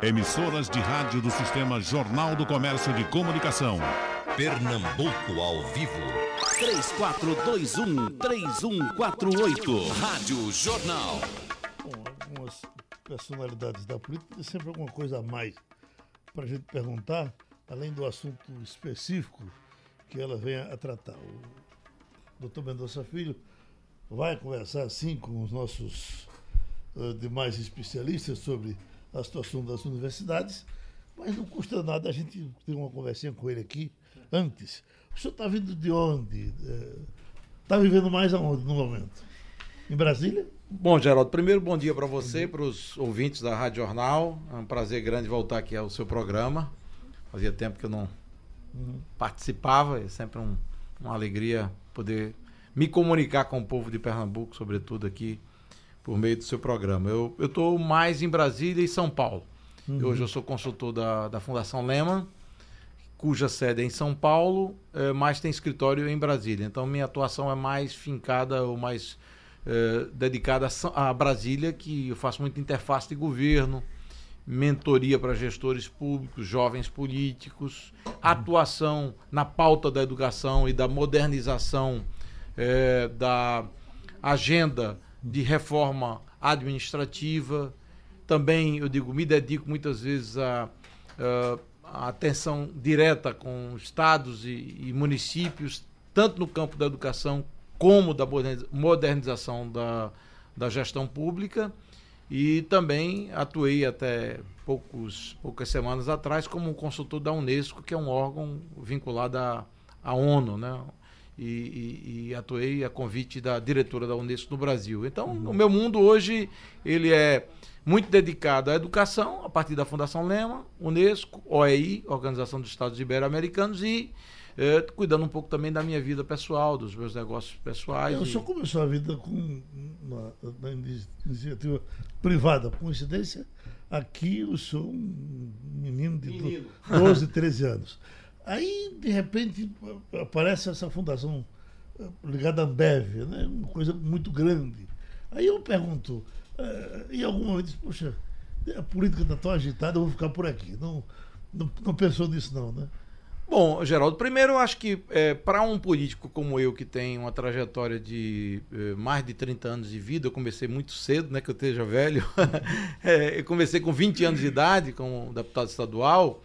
Emissoras de rádio do Sistema Jornal do Comércio de Comunicação. Pernambuco ao vivo. 3421-3148. Rádio Jornal. Bom, algumas personalidades da política têm sempre alguma coisa a mais para a gente perguntar, além do assunto específico que ela venha a tratar. O doutor Mendonça Filho vai conversar, sim, com os nossos uh, demais especialistas sobre a situação das universidades, mas não custa nada a gente ter uma conversinha com ele aqui antes. O senhor está vindo de onde? Está vivendo mais aonde no momento? Em Brasília? Bom, Geraldo, primeiro bom dia para você, para os ouvintes da Rádio Jornal. É um prazer grande voltar aqui ao seu programa. Fazia tempo que eu não uhum. participava, é sempre um, uma alegria poder me comunicar com o povo de Pernambuco, sobretudo aqui por meio do seu programa. Eu estou mais em Brasília e São Paulo. Uhum. Hoje eu sou consultor da, da Fundação Lehman, cuja sede é em São Paulo, é, mas tem escritório em Brasília. Então minha atuação é mais fincada ou mais é, dedicada a, a Brasília, que eu faço muita interface de governo, mentoria para gestores públicos, jovens políticos, atuação na pauta da educação e da modernização é, da agenda de reforma administrativa. Também, eu digo, me dedico muitas vezes a, a atenção direta com estados e, e, municípios, tanto no campo da educação como da modernização da, da gestão pública. E também atuei até poucos, poucas semanas atrás como consultor da Unesco, que é um órgão vinculado à, à ONU, né? E, e, e, atuei a convite da diretora da Unesco no Brasil. Então, uhum. o meu mundo hoje ele é muito dedicado à educação, a partir da Fundação Lema, Unesco, OEI, Organização dos Estados Ibero-Americanos, e é, cuidando um pouco também da minha vida pessoal, dos meus negócios pessoais. É, o senhor começou a vida com, na, na iniciativa privada, coincidência? Aqui eu sou um menino de menino. 12, 13 anos. Aí, de repente, aparece essa fundação eh, ligada à Ambev, né? uma coisa muito grande. Aí eu pergunto, uh, em algum momento, poxa, a política está tão agitada, eu vou ficar por aqui. Não, não, não pensou nisso, não, né? Bom, Geraldo, primeiro eu acho que é, para um político como eu, que tem uma trajetória de é, mais de 30 anos de vida, eu comecei muito cedo, né, que eu esteja velho, é, eu comecei com 20 anos de idade como deputado estadual,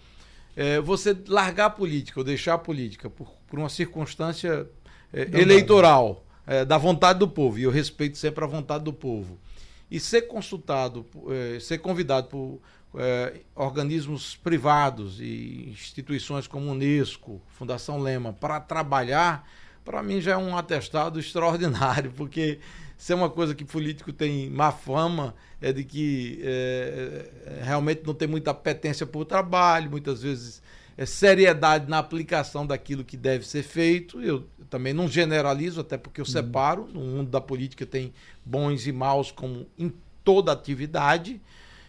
é, você largar a política ou deixar a política por, por uma circunstância é, eleitoral é, da vontade do povo, e eu respeito sempre a vontade do povo, e ser consultado, é, ser convidado por é, organismos privados e instituições como Unesco, Fundação Lema, para trabalhar, para mim já é um atestado extraordinário, porque se é uma coisa que político tem má fama, é de que é, é, realmente não tem muita apetência por trabalho, muitas vezes é seriedade na aplicação daquilo que deve ser feito. Eu também não generalizo, até porque eu uhum. separo. No mundo da política tem bons e maus, como em toda atividade.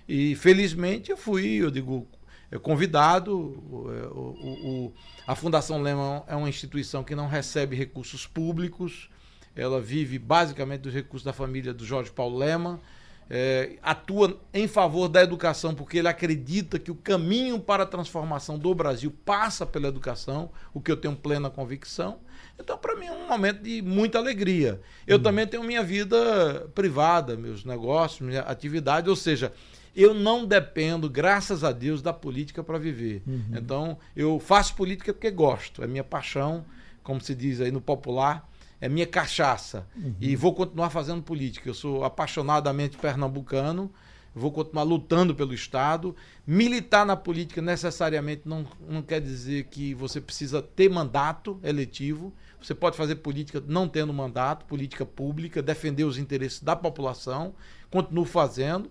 E felizmente eu fui, eu digo, é, convidado. O, o, o, a Fundação Lema é uma instituição que não recebe recursos públicos ela vive basicamente dos recursos da família do Jorge Paulo Lema, é, atua em favor da educação, porque ele acredita que o caminho para a transformação do Brasil passa pela educação, o que eu tenho plena convicção. Então, para mim, é um momento de muita alegria. Eu hum. também tenho minha vida privada, meus negócios, minha atividade, ou seja, eu não dependo, graças a Deus, da política para viver. Uhum. Então, eu faço política porque gosto, é minha paixão, como se diz aí no popular é minha cachaça. Uhum. E vou continuar fazendo política. Eu sou apaixonadamente pernambucano, vou continuar lutando pelo Estado. Militar na política necessariamente não, não quer dizer que você precisa ter mandato eletivo. Você pode fazer política não tendo mandato, política pública, defender os interesses da população. Continuo fazendo.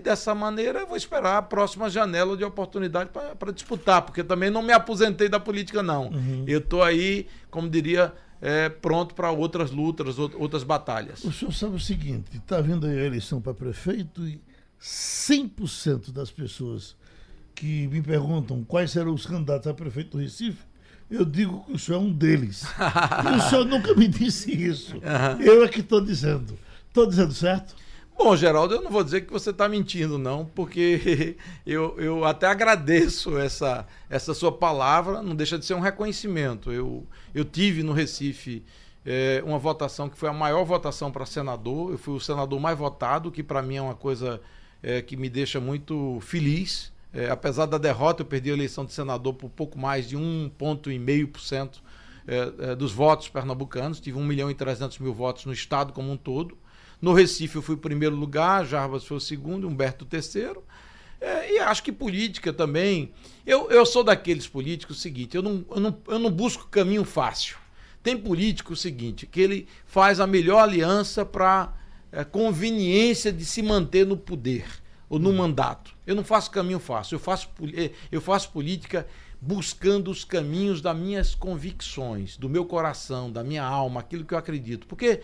E dessa maneira eu vou esperar a próxima janela de oportunidade para disputar, porque também não me aposentei da política, não. Uhum. Eu estou aí, como diria é, pronto para outras lutas, outras batalhas. O senhor sabe o seguinte: está vindo a eleição para prefeito e 100% das pessoas que me perguntam quais serão os candidatos a prefeito do Recife, eu digo que o senhor é um deles. e o senhor nunca me disse isso. Uhum. Eu é que estou dizendo. Estou dizendo certo? Bom, Geraldo, eu não vou dizer que você está mentindo, não, porque eu, eu até agradeço essa, essa sua palavra, não deixa de ser um reconhecimento. Eu, eu tive no Recife é, uma votação que foi a maior votação para senador, eu fui o senador mais votado, que para mim é uma coisa é, que me deixa muito feliz. É, apesar da derrota, eu perdi a eleição de senador por pouco mais de 1,5% é, é, dos votos pernambucanos, tive 1 milhão e 300 mil votos no estado como um todo. No Recife eu fui o primeiro lugar, Jarbas foi o segundo, Humberto o terceiro. É, e acho que política também. Eu, eu sou daqueles políticos seguinte, eu não, eu, não, eu não busco caminho fácil. Tem político o seguinte, que ele faz a melhor aliança para é, conveniência de se manter no poder ou no mandato. Eu não faço caminho fácil, eu faço, é, eu faço política buscando os caminhos das minhas convicções, do meu coração, da minha alma, aquilo que eu acredito. Porque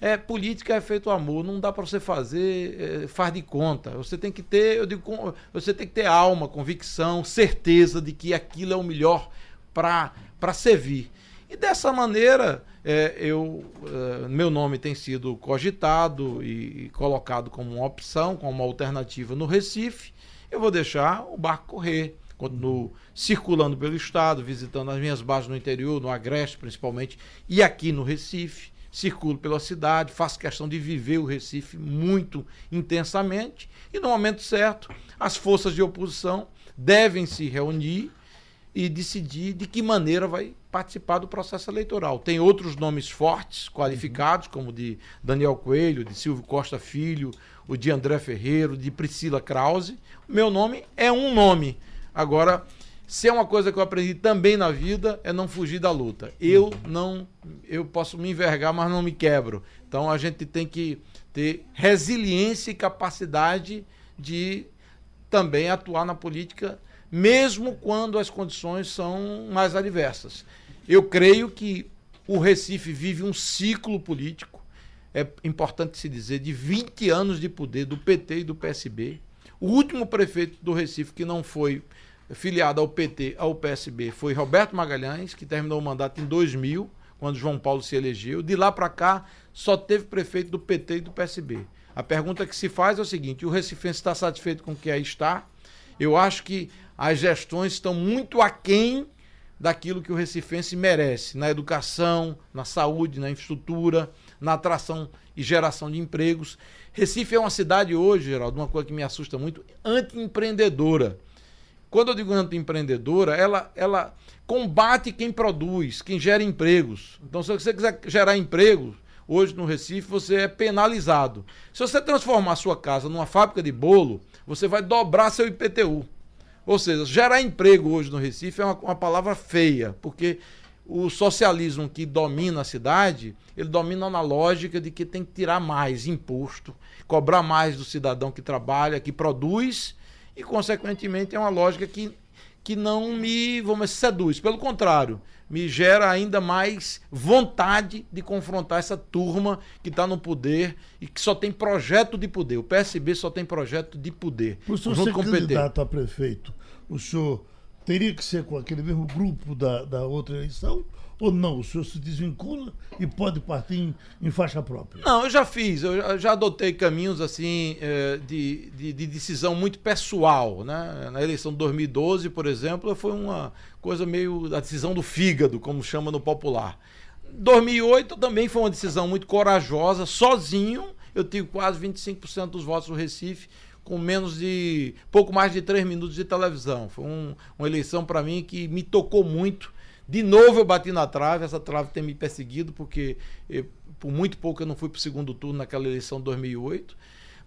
é, política é feito amor, não dá para você fazer é, faz de conta. Você tem que ter, eu digo, você tem que ter alma, convicção, certeza de que aquilo é o melhor para servir. E dessa maneira, é, eu, é, meu nome tem sido cogitado e, colocado como uma opção, como uma alternativa no Recife. Eu vou deixar o barco correr. Continuo circulando pelo estado, visitando as minhas bases no interior, no Agreste principalmente, e aqui no Recife circulo pela cidade, faço questão de viver o Recife muito intensamente e no momento certo as forças de oposição devem se reunir e decidir de que maneira vai participar do processo eleitoral. Tem outros nomes fortes, qualificados, como de Daniel Coelho, de Silvio Costa Filho, o de André Ferreiro, de Priscila Krause. O meu nome é um nome. Agora, se é uma coisa que eu aprendi também na vida, é não fugir da luta. Eu não, eu posso me envergar, mas não me quebro. Então a gente tem que ter resiliência e capacidade de também atuar na política, mesmo quando as condições são mais adversas. Eu creio que o Recife vive um ciclo político, é importante se dizer, de 20 anos de poder do PT e do PSB. O último prefeito do Recife que não foi filiado ao PT, ao PSB, foi Roberto Magalhães, que terminou o mandato em 2000, quando João Paulo se elegeu. De lá para cá, só teve prefeito do PT e do PSB. A pergunta que se faz é o seguinte: o Recifense está satisfeito com o que aí está? Eu acho que as gestões estão muito aquém daquilo que o Recifense merece na educação, na saúde, na infraestrutura, na atração e geração de empregos. Recife é uma cidade hoje, Geraldo, uma coisa que me assusta muito, anti-empreendedora. Quando eu digo anti-empreendedora, ela, ela combate quem produz, quem gera empregos. Então, se você quiser gerar emprego, hoje no Recife, você é penalizado. Se você transformar a sua casa numa fábrica de bolo, você vai dobrar seu IPTU. Ou seja, gerar emprego hoje no Recife é uma, uma palavra feia, porque o socialismo que domina a cidade, ele domina na lógica de que tem que tirar mais imposto, cobrar mais do cidadão que trabalha, que produz e, consequentemente, é uma lógica que, que não me, vamos seduz. Pelo contrário, me gera ainda mais vontade de confrontar essa turma que está no poder e que só tem projeto de poder. O PSB só tem projeto de poder. O senhor ser candidato a prefeito, o senhor teria que ser com aquele mesmo grupo da, da outra eleição ou não? O senhor se desvincula e pode partir em, em faixa própria? Não, eu já fiz, eu já adotei caminhos assim eh, de, de, de, decisão muito pessoal. Né? Na eleição de 2012, por exemplo, foi uma coisa meio a decisão do fígado, como chama no popular. 2008 também foi uma decisão muito corajosa, sozinho. Eu tive quase 25% dos votos no Recife, com menos de pouco mais de três minutos de televisão. Foi um, uma eleição para mim que me tocou muito de novo eu bati na trave, essa trave tem me perseguido, porque eu, por muito pouco eu não fui para o segundo turno naquela eleição de 2008.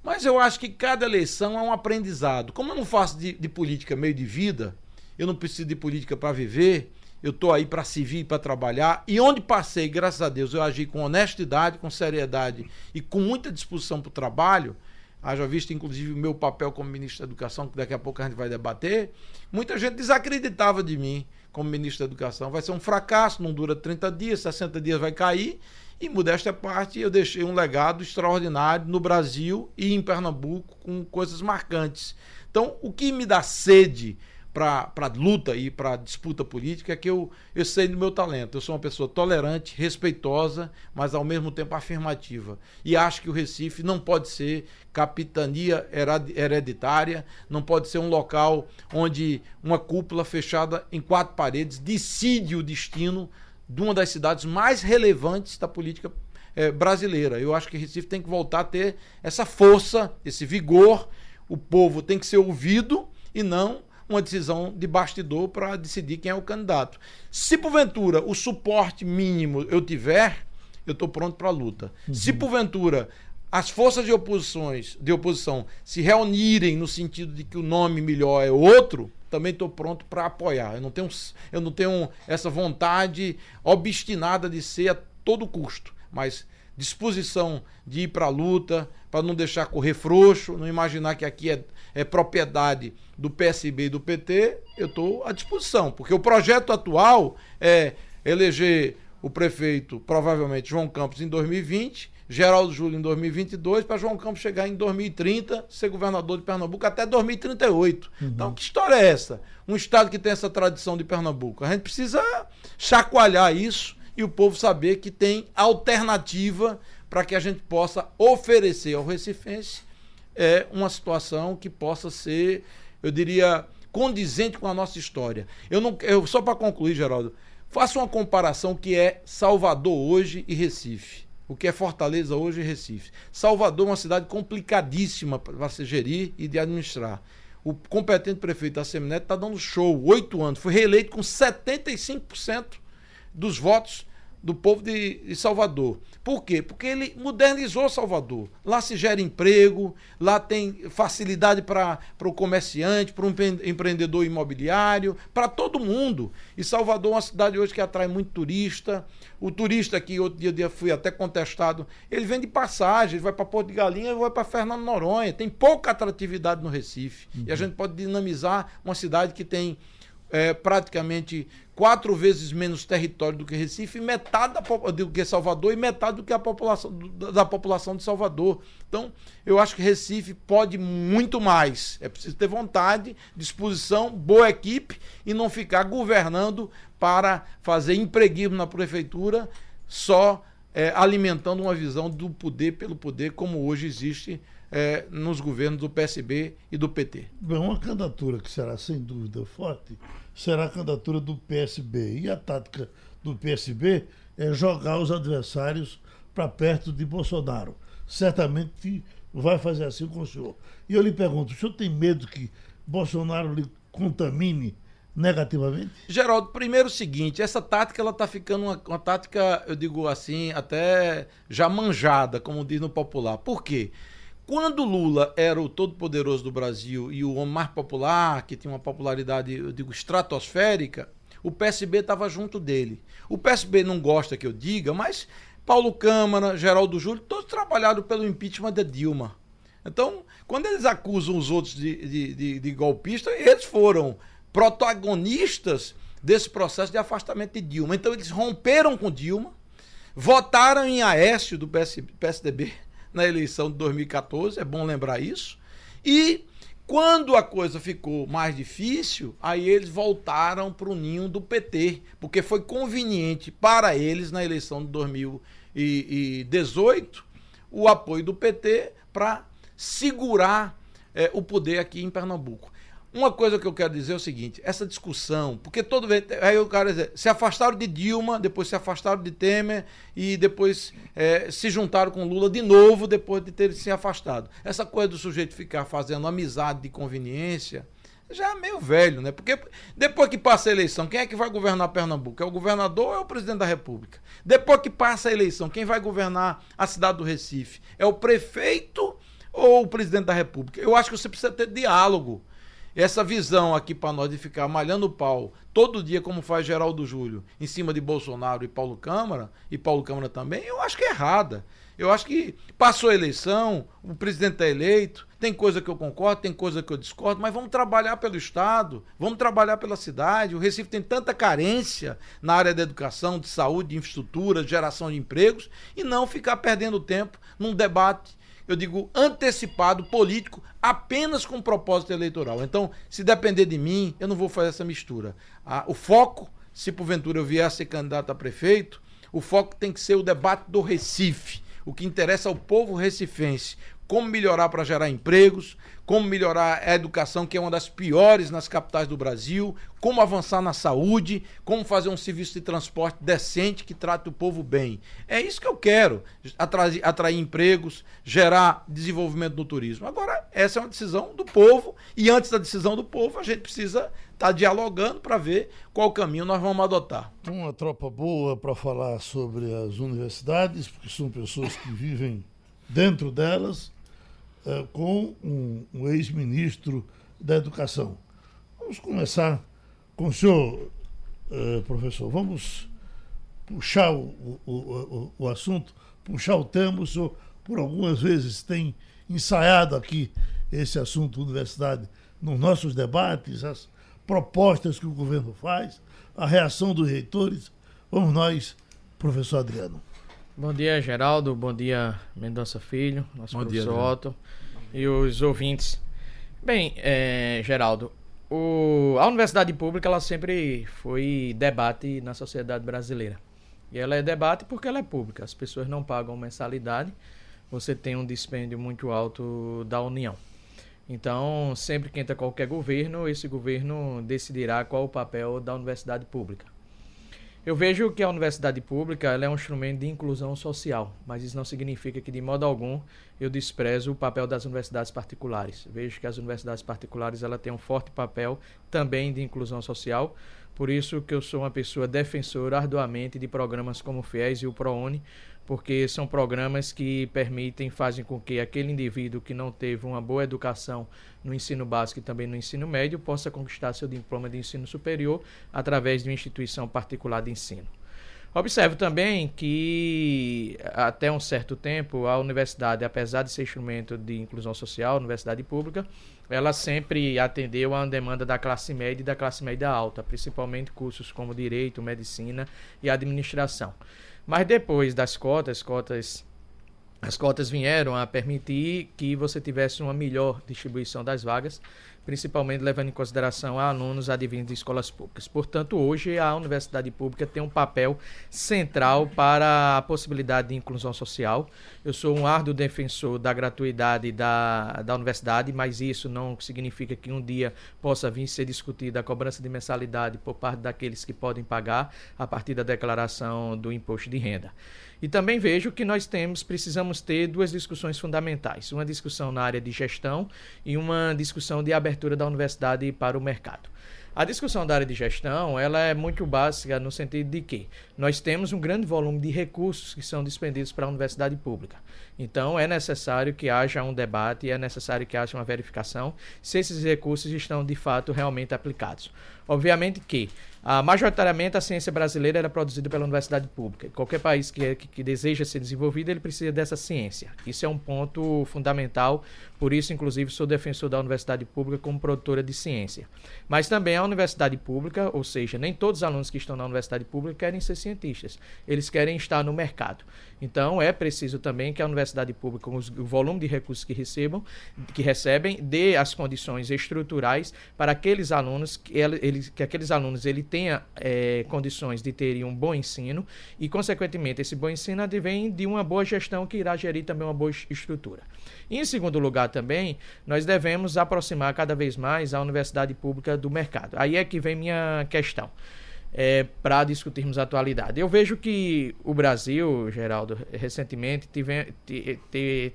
Mas eu acho que cada eleição é um aprendizado. Como eu não faço de, de política meio de vida, eu não preciso de política para viver, eu estou aí para servir para trabalhar. E onde passei, graças a Deus, eu agi com honestidade, com seriedade e com muita disposição para o trabalho. Haja visto, inclusive, o meu papel como ministro da Educação, que daqui a pouco a gente vai debater. Muita gente desacreditava de mim como ministro da Educação. Vai ser um fracasso, não dura 30 dias, 60 dias vai cair. E, modéstia à parte, eu deixei um legado extraordinário no Brasil e em Pernambuco com coisas marcantes. Então, o que me dá sede para luta e para disputa política é que eu, eu sei do meu talento. Eu sou uma pessoa tolerante, respeitosa, mas ao mesmo tempo afirmativa. E acho que o Recife não pode ser capitania hereditária, não pode ser um local onde uma cúpula fechada em quatro paredes decide o destino de uma das cidades mais relevantes da política é, brasileira. Eu acho que Recife tem que voltar a ter essa força, esse vigor. O povo tem que ser ouvido e não uma decisão de bastidor para decidir quem é o candidato. Se porventura o suporte mínimo eu tiver, eu estou pronto para a luta. Uhum. Se porventura as forças de oposições, de oposição se reunirem no sentido de que o nome melhor é outro, também estou pronto para apoiar. Eu não tenho, eu não tenho essa vontade obstinada de ser a todo custo, mas disposição de ir para a luta, para não deixar correr frouxo, não imaginar que aqui é, é propriedade do PSB e do PT, eu estou à disposição, porque o projeto atual é eleger o prefeito, provavelmente João Campos, em 2020, Geraldo Júlio em 2022, para João Campos chegar em 2030, ser governador de Pernambuco até 2038. Uhum. Então, que história é essa? Um estado que tem essa tradição de Pernambuco. A gente precisa chacoalhar isso e o povo saber que tem alternativa para que a gente possa oferecer ao Recifense é, uma situação que possa ser, eu diria, condizente com a nossa história. Eu não, eu, só para concluir, Geraldo, faça uma comparação que é Salvador hoje e Recife. O que é Fortaleza hoje e Recife. Salvador é uma cidade complicadíssima para se gerir e de administrar. O competente prefeito da Semineto está dando show, oito anos. Foi reeleito com 75% dos votos do povo de, de, Salvador. Por quê? Porque ele modernizou Salvador. Lá se gera emprego, lá tem facilidade para o comerciante, para o empreendedor imobiliário, para todo mundo. E Salvador é uma cidade hoje que atrai muito turista. O turista que outro dia, dia fui até contestado, ele vem de passagem, ele vai para Porto de Galinha, vai para Fernando Noronha. Tem pouca atratividade no Recife. Uhum. E a gente pode dinamizar uma cidade que tem é, praticamente quatro vezes menos território do que Recife, metade da, do que Salvador e metade do que a população da população de Salvador. Então, eu acho que Recife pode muito mais. É preciso ter vontade, disposição, boa equipe e não ficar governando para fazer empreguismo na prefeitura, só é, alimentando uma visão do poder pelo poder, como hoje existe é, nos governos do PSB e do PT. Bem, uma candidatura que será sem dúvida forte será a candidatura do PSB. E a tática do PSB é jogar os adversários para perto de Bolsonaro. Certamente vai fazer assim com o senhor. E eu lhe pergunto: o senhor tem medo que Bolsonaro lhe contamine negativamente? Geraldo, primeiro o seguinte, essa tática ela está ficando uma, uma, tática, eu digo assim, até já manjada, como diz no popular. Por quê? Quando Lula era o todo-poderoso do Brasil e o homem mais popular, que tinha uma popularidade, eu digo, estratosférica, o PSB estava junto dele. O PSB não gosta que eu diga, mas Paulo Câmara, Geraldo Júlio, todos trabalharam pelo impeachment da Dilma. Então, quando eles acusam os outros de, de, de, de golpista, eles foram protagonistas desse processo de afastamento de Dilma. Então, eles romperam com Dilma, votaram em Aécio do PS, PSDB na eleição de 2014, é bom lembrar isso. E quando a coisa ficou mais difícil, aí eles voltaram para o ninho do PT, porque foi conveniente para eles na eleição de 2018 o apoio do PT para segurar é, o poder aqui em Pernambuco. Uma coisa que eu quero dizer é o seguinte: essa discussão, porque todo vez. Aí o cara dizer, se afastaram de Dilma, depois se afastaram de Temer e depois é, se juntaram com Lula de novo depois de terem se afastado. Essa coisa do sujeito ficar fazendo amizade de conveniência já é meio velho, né? Porque depois que passa a eleição, quem é que vai governar Pernambuco? É o governador ou é o presidente da República? Depois que passa a eleição, quem vai governar a cidade do Recife? É o prefeito ou o presidente da República? Eu acho que você precisa ter diálogo essa visão aqui para nós de ficar malhando o pau todo dia, como faz Geraldo Júlio, em cima de Bolsonaro e Paulo Câmara, e Paulo Câmara também, eu acho que é errada. Eu acho que passou a eleição, o presidente está eleito, tem coisa que eu concordo, tem coisa que eu discordo, mas vamos trabalhar pelo Estado, vamos trabalhar pela cidade. O Recife tem tanta carência na área da educação, de saúde, de infraestrutura, de geração de empregos, e não ficar perdendo tempo num debate eu digo antecipado, político, apenas com propósito eleitoral. Então, se depender de mim, eu não vou fazer essa mistura. Ah, o foco, se porventura eu vier a ser candidato a prefeito, o foco tem que ser o debate do Recife. O que interessa ao povo recifense como melhorar para gerar empregos, como melhorar a educação, que é uma das piores nas capitais do Brasil, como avançar na saúde, como fazer um serviço de transporte decente que trate o povo bem. É isso que eu quero: atrair, atrair empregos, gerar desenvolvimento no turismo. Agora, essa é uma decisão do povo, e antes da decisão do povo, a gente precisa estar tá dialogando para ver qual caminho nós vamos adotar. Uma tropa boa para falar sobre as universidades, porque são pessoas que vivem dentro delas uh, com um, um ex-ministro da Educação. Vamos começar com o senhor, uh, professor. Vamos puxar o, o, o, o, assunto, puxar o tema. O senhor, por algumas vezes, tem ensaiado aqui esse assunto universidade nos nossos debates, as propostas que o governo faz, a reação dos reitores. Vamos nós, professor Adriano. Bom dia, Geraldo. Bom dia, Mendonça Filho, nosso Bom professor dia, Otto e os ouvintes. Bem, é, Geraldo, o, a universidade pública ela sempre foi debate na sociedade brasileira. E ela é debate porque ela é pública. As pessoas não pagam mensalidade. Você tem um dispêndio muito alto da União. Então, sempre que entra qualquer governo, esse governo decidirá qual o papel da universidade pública. Eu vejo que a universidade pública é um instrumento de inclusão social, mas isso não significa que, de modo algum, eu desprezo o papel das universidades particulares. Vejo que as universidades particulares ela têm um forte papel também de inclusão social, por isso que eu sou uma pessoa defensora arduamente de programas como o FIES e o ProUni, porque são programas que permitem, fazem com que aquele indivíduo que não teve uma boa educação no ensino básico e também no ensino médio possa conquistar seu diploma de ensino superior através de uma instituição particular de ensino. Observo também que, até um certo tempo, a universidade, apesar de ser instrumento de inclusão social, universidade pública, ela sempre atendeu a uma demanda da classe média e da classe média alta, principalmente cursos como direito, medicina e administração. Mas depois das cotas, cotas as cotas vieram a permitir que você tivesse uma melhor distribuição das vagas, principalmente levando em consideração a alunos advindos de escolas públicas. Portanto, hoje a universidade pública tem um papel central para a possibilidade de inclusão social. Eu sou um árduo defensor da gratuidade da, da universidade, mas isso não significa que um dia possa vir ser discutida a cobrança de mensalidade por parte daqueles que podem pagar a partir da declaração do imposto de renda. E também vejo que nós temos, precisamos ter duas discussões fundamentais: uma discussão na área de gestão e uma discussão de abertura da universidade para o mercado. A discussão da área de gestão ela é muito básica no sentido de que nós temos um grande volume de recursos que são dispendidos para a universidade pública. Então é necessário que haja um debate, é necessário que haja uma verificação se esses recursos estão de fato realmente aplicados. Obviamente que ah, majoritariamente, a ciência brasileira é produzida pela universidade pública. Qualquer país que, que, que, deseja ser desenvolvido, ele precisa dessa ciência. Isso é um ponto fundamental, por isso, inclusive, sou defensor da universidade pública como produtora de ciência. Mas também a universidade pública, ou seja, nem todos os alunos que estão na universidade pública querem ser cientistas, eles querem estar no mercado. Então, é preciso também que a universidade pública, com o volume de recursos que recebam, que recebem, dê as condições estruturais para aqueles alunos, que, ele, que aqueles alunos ele tenha é, condições de terem um bom ensino e, consequentemente, esse bom ensino advém de uma boa gestão que irá gerir também uma boa estrutura. E, em segundo lugar, também, nós devemos aproximar cada vez mais a universidade pública do mercado. Aí é que vem minha questão é, para discutirmos a atualidade. Eu vejo que o Brasil, Geraldo, recentemente tive, te,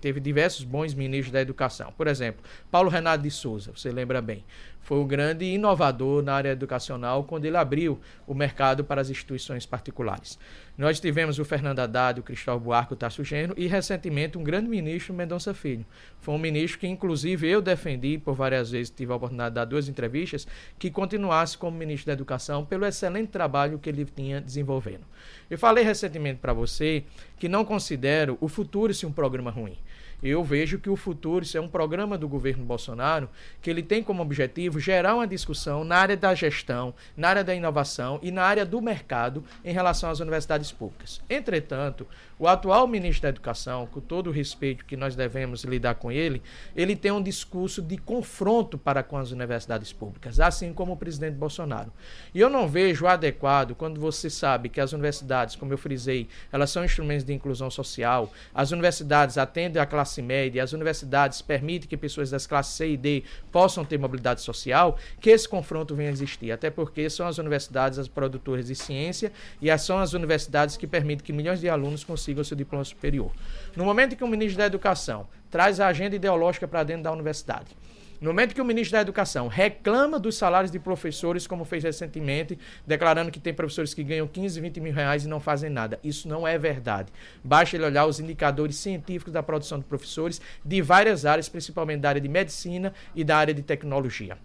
teve diversos bons ministros da educação. Por exemplo, Paulo Renato de Souza, você lembra bem foi um grande inovador na área educacional quando ele abriu o mercado para as instituições particulares. Nós tivemos o Fernando Haddad, o Cristóvão Buarque, o Tasso Gênero e recentemente um grande ministro, Mendonça Filho. Foi um ministro que inclusive eu defendi por várias vezes, tive a oportunidade de dar duas entrevistas, que continuasse como ministro da Educação pelo excelente trabalho que ele tinha desenvolvendo. Eu falei recentemente para você que não considero o futuro se um programa ruim. Eu vejo que o futuro isso é um programa do governo Bolsonaro que ele tem como objetivo gerar uma discussão na área da gestão, na área da inovação e na área do mercado em relação às universidades públicas. Entretanto, o atual ministro da Educação, com todo o respeito que nós devemos lidar com ele, ele tem um discurso de confronto para com as universidades públicas, assim como o presidente Bolsonaro. E eu não vejo adequado quando você sabe que as universidades, como eu frisei, elas são instrumentos de inclusão social, as universidades atendem a classe média, as universidades permitem que pessoas das classes C e D possam ter mobilidade social, que esse confronto venha a existir. Até porque são as universidades as produtoras de ciência e são as universidades que permitem que milhões de alunos consigam consiga o seu diploma superior. No momento que o ministro da Educação traz a agenda ideológica para dentro da universidade, no momento que o ministro da Educação reclama dos salários de professores, como fez recentemente, declarando que tem professores que ganham 15, 20 mil reais e não fazem nada. Isso não é verdade. Basta ele olhar os indicadores científicos da produção de professores de várias áreas, principalmente da área de medicina e da área de tecnologia.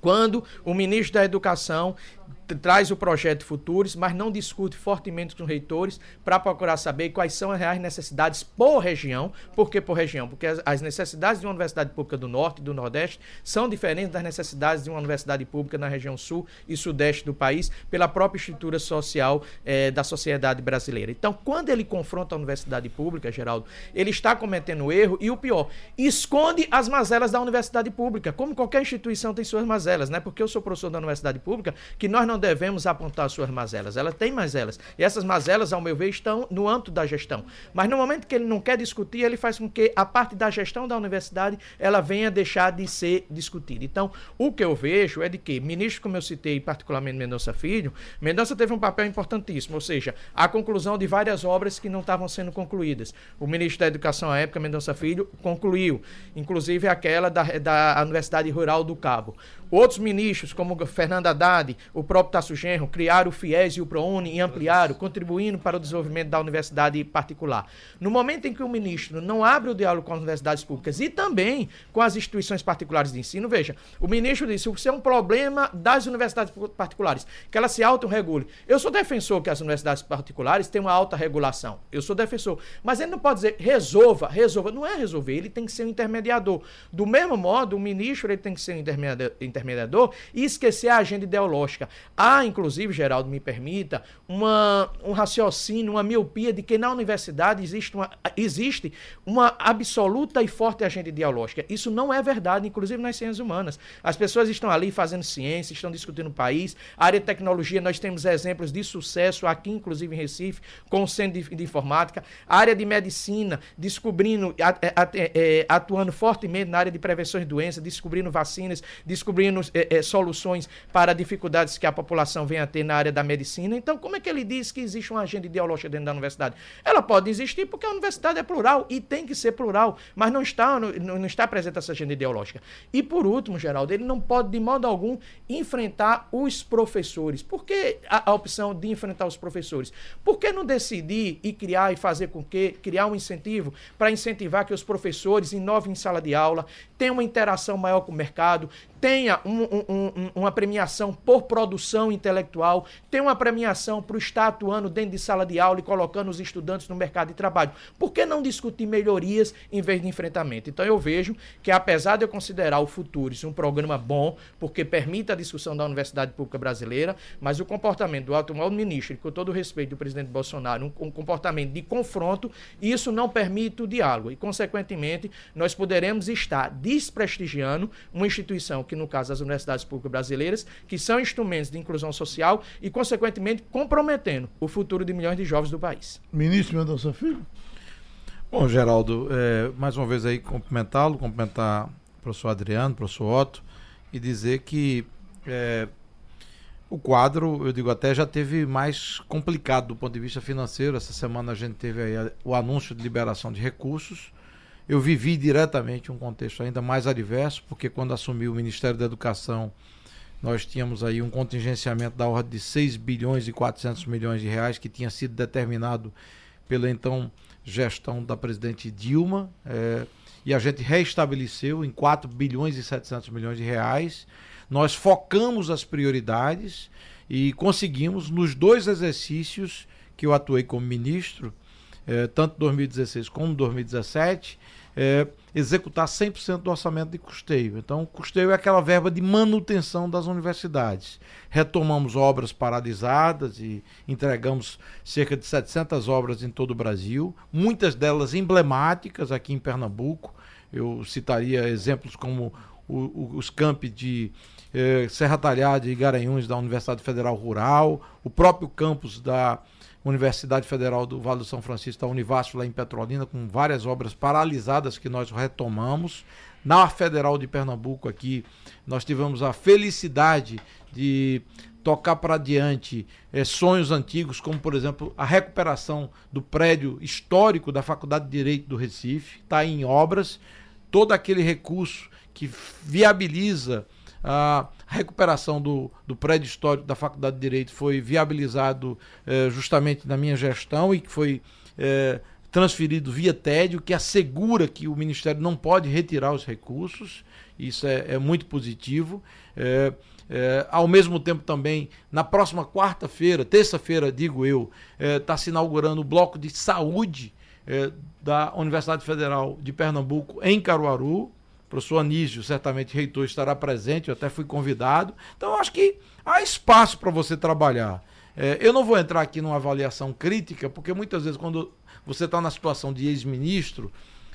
Quando o ministro da Educação traz o projeto Futuros, mas não discute fortemente com os reitores para procurar saber quais são as reais necessidades por região. Por que por região? Porque as, necessidades de uma universidade pública do Norte e do Nordeste são diferentes das necessidades de uma universidade pública na região Sul e Sudeste do país, pela própria estrutura social eh, da sociedade brasileira. Então, quando ele confronta a universidade pública, Geraldo, ele está cometendo erro e o pior, esconde as mazelas da universidade pública, como qualquer instituição tem suas mazelas, né? Porque eu sou professor da universidade pública, que nós não devemos apontar suas mazelas. Ela tem mazelas. E essas mazelas, ao meu ver, estão no âmbito da gestão. Mas no momento que ele não quer discutir, ele faz com que a parte da gestão da universidade ela venha deixar de ser discutida. Então, o que eu vejo é de que, ministro, como eu citei, particularmente Mendonça Filho, Mendonça teve um papel importantíssimo, ou seja, a conclusão de várias obras que não estavam sendo concluídas. O ministro da Educação à época, Mendonça Filho, concluiu, inclusive aquela da, da Universidade Rural do Cabo. Outros ministros, como Fernando Haddad, o próprio Tasso Genro, criaram o FIES e o ProUni e ampliaram, contribuindo para o desenvolvimento da universidade particular. No momento em que o ministro não abre o diálogo com as universidades públicas e também com as instituições particulares de ensino, veja, o ministro disse que isso é um problema das universidades particulares, que elas se autorregulem. Eu sou defensor que as universidades particulares tenham uma alta regulação. Eu sou defensor. Mas ele não pode dizer resolva, resolva. Não é resolver, ele tem que ser um intermediador. Do mesmo modo, o ministro ele tem que ser um intermediador intermediador e esquecer a agenda ideológica. Há, inclusive, Geraldo, me permita, uma, um raciocínio, uma miopia de que na universidade existe uma, existe uma absoluta e forte agenda ideológica. Isso não é verdade, inclusive nas ciências humanas. As pessoas estão ali fazendo ciência, estão discutindo o país. A área de tecnologia, nós temos exemplos de sucesso aqui, inclusive em Recife, com o Centro de, de Informática. A área de medicina, descobrindo, é, atuando fortemente na área de prevenção de doenças, descobrindo vacinas, descobrindo é, é, soluções para dificuldades que a população vem a ter na área da medicina. Então, como é que ele diz que existe uma agenda ideológica dentro da universidade? Ela pode existir porque a universidade é plural e tem que ser plural, mas não está, não, não está presente essa agenda ideológica. E por último, Geraldo, ele não pode de modo algum enfrentar os professores. Por que a, a opção de enfrentar os professores? Por que não decidir e criar e fazer com que criar um incentivo para incentivar que os professores inovem em sala de aula, tenham uma interação maior com o mercado, tenha um, um, um, uma premiação por produção intelectual, tenha uma premiação para o estar atuando dentro de sala de aula e colocando os estudantes no mercado de trabalho. Por que não discutir melhorias em vez de enfrentamento? Então eu vejo que apesar de eu considerar o Futuris um programa bom, porque permite a discussão da Universidade Pública Brasileira, mas o comportamento do atual ministro, com todo o respeito do presidente Bolsonaro, um, um comportamento de confronto, isso não permite o diálogo e, consequentemente, nós poderemos estar desprestigiando uma instituição que no caso as universidades públicas brasileiras, que são instrumentos de inclusão social e, consequentemente, comprometendo o futuro de milhões de jovens do país. Ministro Mendonça Filho. Bom, Geraldo, é, mais uma vez aí cumprimentá-lo, cumprimentar o professor Adriano, o professor Otto, e dizer que é, o quadro, eu digo até, já teve mais complicado do ponto de vista financeiro. Essa semana a gente teve aí o anúncio de liberação de recursos eu vivi diretamente um contexto ainda mais adverso, porque quando assumi o Ministério da Educação, nós tínhamos aí um contingenciamento da ordem de 6 bilhões e 400 milhões de reais que tinha sido determinado pela então gestão da presidente Dilma, é, e a gente reestabeleceu em 4 bilhões e 700 milhões de reais. Nós focamos as prioridades e conseguimos, nos dois exercícios que eu atuei como ministro, é, tanto 2016 como 2017, é, executar 100% do orçamento de custeio. Então, custeio é aquela verba de manutenção das universidades. Retomamos obras paralisadas e entregamos cerca de 700 obras em todo o Brasil, muitas delas emblemáticas aqui em Pernambuco. Eu citaria exemplos como o, o, os campi de eh, Serra Talhada e Garanhuns da Universidade Federal Rural, o próprio campus da Universidade Federal do Vale do São Francisco, da Univasf lá em Petrolina, com várias obras paralisadas que nós retomamos. Na Federal de Pernambuco aqui, nós tivemos a felicidade de tocar para adiante é, sonhos antigos, como por exemplo a recuperação do prédio histórico da Faculdade de Direito do Recife, está em obras, todo aquele recurso que viabiliza a recuperação do, do prédio histórico da Faculdade de Direito foi viabilizado eh, justamente na minha gestão e que foi eh, transferido via tédio, que assegura que o Ministério não pode retirar os recursos. Isso é, é muito positivo. É, é, ao mesmo tempo também, na próxima quarta-feira, terça-feira, digo eu, está se inaugurando o bloco de saúde da Universidade Federal de Pernambuco em Caruaru professor Anísio, certamente reitor, estará presente, eu até fui convidado. Então, acho que há espaço para você trabalhar. É, eu não vou entrar aqui numa avaliação crítica, porque muitas vezes, quando você está na situação de ex-ministro,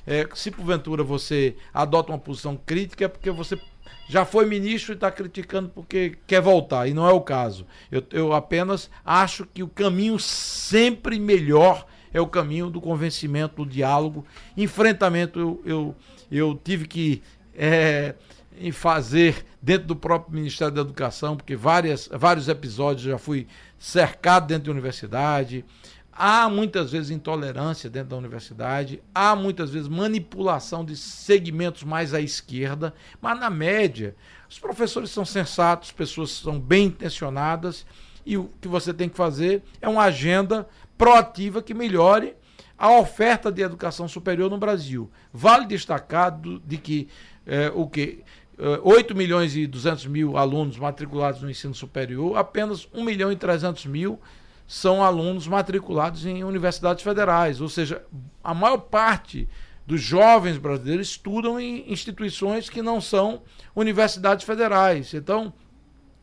é, se porventura você adota uma posição crítica, é porque você já foi ministro e está criticando porque quer voltar, e não é o caso. Eu, eu apenas acho que o caminho sempre melhor é o caminho do convencimento, do diálogo. Enfrentamento, eu, eu eu tive que é, fazer dentro do próprio Ministério da Educação, porque várias, vários episódios já fui cercado dentro da universidade. Há muitas vezes intolerância dentro da universidade, há muitas vezes manipulação de segmentos mais à esquerda, mas na média, os professores são sensatos, pessoas são bem intencionadas. E o que você tem que fazer é uma agenda proativa que melhore a oferta de educação superior no Brasil. Vale destacar de que é, o que 8 é, milhões e 200 mil alunos matriculados no ensino superior, apenas 1 milhão e 300 mil são alunos matriculados em universidades federais, ou seja, a maior parte dos jovens brasileiros estudam em instituições que não são universidades federais. Então,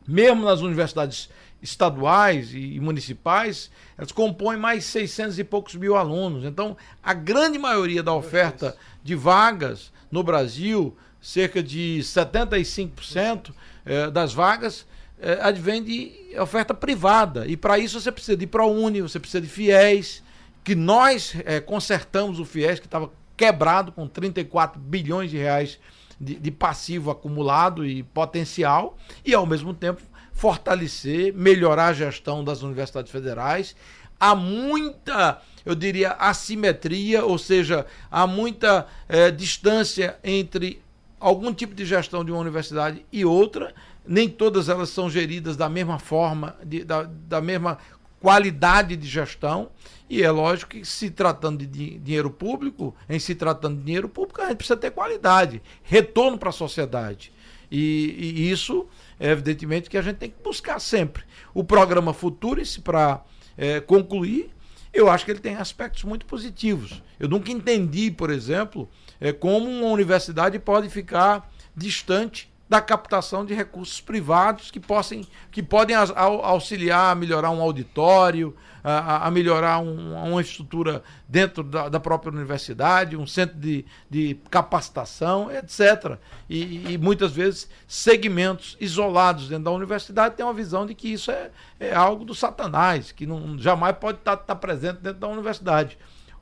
mesmo nas universidades estaduais e municipais, elas compõem mais 600 e poucos mil alunos. Então, a grande maioria da oferta de vagas no Brasil, cerca de 75% eh, das vagas, eh, advém de oferta privada. E para isso você precisa de ProUni, você precisa de FIES, que nós eh, consertamos o FIES, que estava quebrado com 34 bilhões de reais de, de passivo acumulado e potencial, e ao mesmo tempo fortalecer, melhorar a gestão das universidades federais. Há muita, eu diria, assimetria, ou seja, há muita é, distância entre algum tipo de gestão de uma universidade e outra. Nem todas elas são geridas da mesma forma, de, da, da mesma qualidade de gestão. E é lógico que, se tratando de dinheiro público, em se tratando de dinheiro público, a gente precisa ter qualidade, retorno para a sociedade. E, e, isso evidentemente que a gente tem que buscar sempre. O programa Futurice, para é, concluir, eu acho que ele tem aspectos muito positivos. Eu nunca entendi, por exemplo, é, como uma universidade pode ficar distante da captação de recursos privados que, possam, que podem auxiliar a melhorar um auditório, a, a melhorar um, uma estrutura dentro da, da, própria universidade, um centro de, de capacitação, etc. E, e, muitas vezes segmentos isolados dentro da universidade têm uma visão de que isso é, é algo do satanás, que não, jamais pode estar, estar presente dentro da universidade.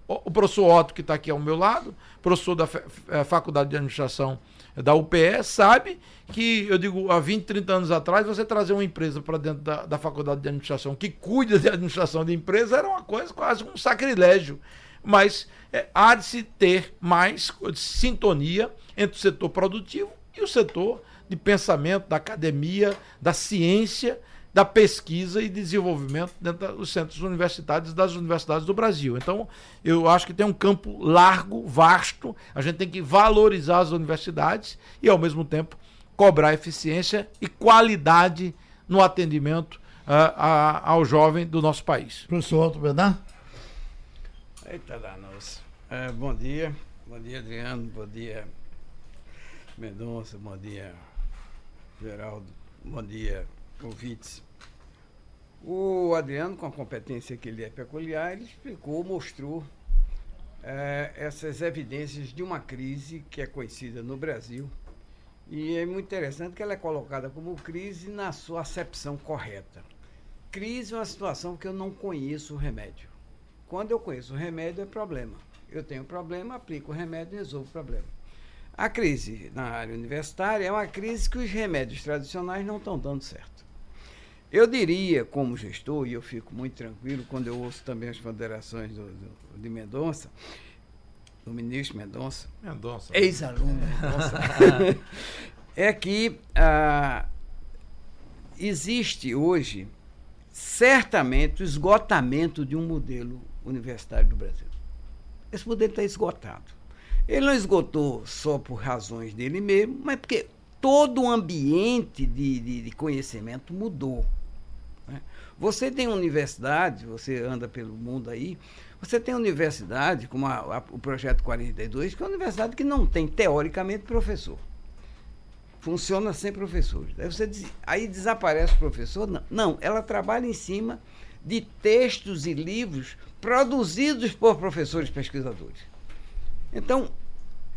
O, o professor Otto, que está aqui ao meu lado, professor da é, Faculdade de Administração da UPE, sabe que, eu digo, há 20, 30 anos atrás, você trazer uma empresa para dentro da, da faculdade de administração que cuida de administração de empresa era uma coisa quase um sacrilégio. Mas é, há de se ter mais sintonia entre o setor produtivo e o setor de pensamento, da academia, da ciência, da pesquisa e desenvolvimento dentro dos centros universitários das universidades do Brasil. Então, eu acho que tem um campo largo, vasto, a gente tem que valorizar as universidades e, ao mesmo tempo, cobrar eficiência e qualidade no atendimento uh, a, ao jovem do nosso país. Professor Otto Bernard. Eita danos. É, bom dia, Bom dia, Adriano. Bom dia, Mendonça. Bom dia, Geraldo. Bom dia, ouvintes. O Adriano, com a competência que ele é peculiar, ele explicou, mostrou é, essas evidências de uma crise que é conhecida no Brasil. E é muito interessante que ela é colocada como crise na sua acepção correta. Crise é uma situação que eu não conheço o remédio. Quando eu conheço o remédio, é problema. Eu tenho problema, aplico o remédio e resolvo o problema. A crise na área universitária é uma crise que os remédios tradicionais não estão dando certo. Eu diria, como gestor, e eu fico muito tranquilo quando eu ouço também as ponderações do, do, de Mendonça, do ministro Mendonça, Mendonça. ex-aluno Mendonça, é que ah, existe hoje certamente o esgotamento de um modelo universitário do Brasil. Esse modelo está esgotado. Ele não esgotou só por razões dele mesmo, mas porque todo o ambiente de, de, de conhecimento mudou. Você tem universidade, você anda pelo mundo aí, você tem universidade, como a, a, o Projeto 42, que é uma universidade que não tem, teoricamente, professor. Funciona sem professores. Aí, você diz, aí desaparece o professor? Não. não, ela trabalha em cima de textos e livros produzidos por professores pesquisadores. Então,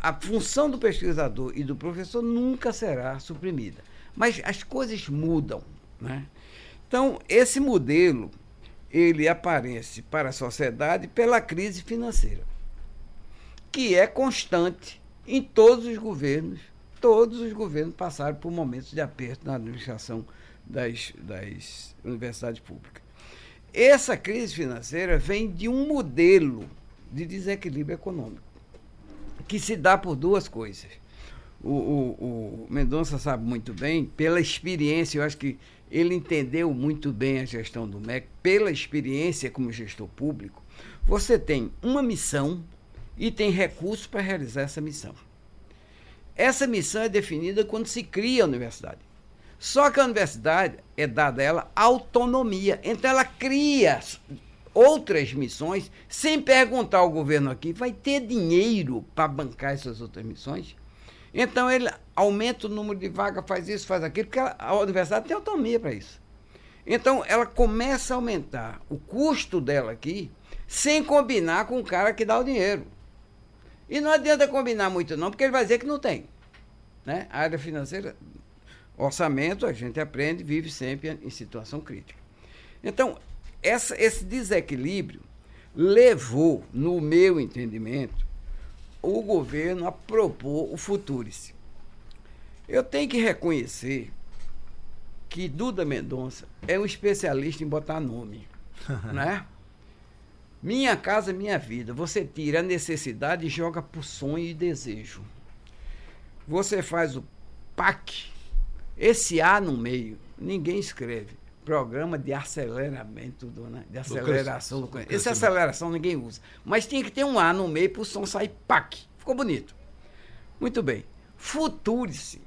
a função do pesquisador e do professor nunca será suprimida. Mas as coisas mudam. Né? Então, esse modelo ele aparece para a sociedade pela crise financeira, que é constante em todos os governos. Todos os governos passaram por momentos de aperto na administração das, das universidades públicas. Essa crise financeira vem de um modelo de desequilíbrio econômico que se dá por duas coisas. O, o, o Mendonça sabe muito bem, pela experiência, eu acho que ele entendeu muito bem a gestão do MEC, pela experiência como gestor público. Você tem uma missão e tem recursos para realizar essa missão. Essa missão é definida quando se cria a universidade. Só que a universidade é dada a ela autonomia. Então ela cria outras missões sem perguntar ao governo aqui, vai ter dinheiro para bancar essas outras missões? Então ele aumenta o número de vagas, faz isso, faz aquilo, porque ela, a universidade tem autonomia para isso. Então ela começa a aumentar o custo dela aqui, sem combinar com o cara que dá o dinheiro. E não adianta combinar muito não, porque ele vai dizer que não tem. Né? A área financeira, orçamento, a gente aprende, vive sempre em situação crítica. Então, essa, esse desequilíbrio levou, no meu entendimento, o governo a propor o Futurice. Eu tenho que reconhecer que Duda Mendonça é um especialista em botar nome, né? Minha casa, minha vida. Você tira a necessidade e joga por sonho e desejo. Você faz o PAC, esse A no meio, ninguém escreve programa de aceleramento, do, né? de aceleração do conhecimento. Essa aceleração ninguém usa. Mas tinha que ter um A no meio para o som sair PAC. Ficou bonito. Muito bem. Futurice.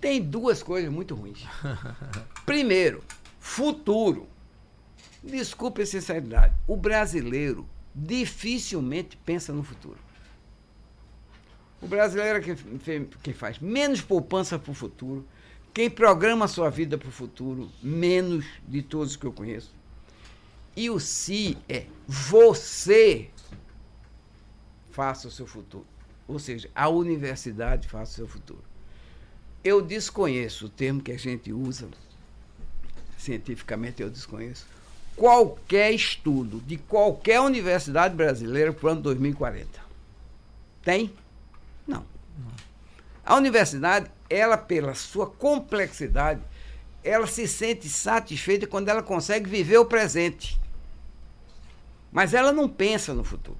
Tem duas coisas muito ruins. Primeiro, futuro. Desculpe a sinceridade. O brasileiro dificilmente pensa no futuro. O brasileiro é que, que faz menos poupança para o futuro, quem programa a sua vida para o futuro, menos de todos que eu conheço. E o se é você faça o seu futuro. Ou seja, a universidade faça o seu futuro. Eu desconheço o termo que a gente usa, cientificamente eu desconheço, qualquer estudo de qualquer universidade brasileira para o ano 2040. Tem? Não. A universidade ela, pela sua complexidade, ela se sente satisfeita quando ela consegue viver o presente. Mas ela não pensa no futuro.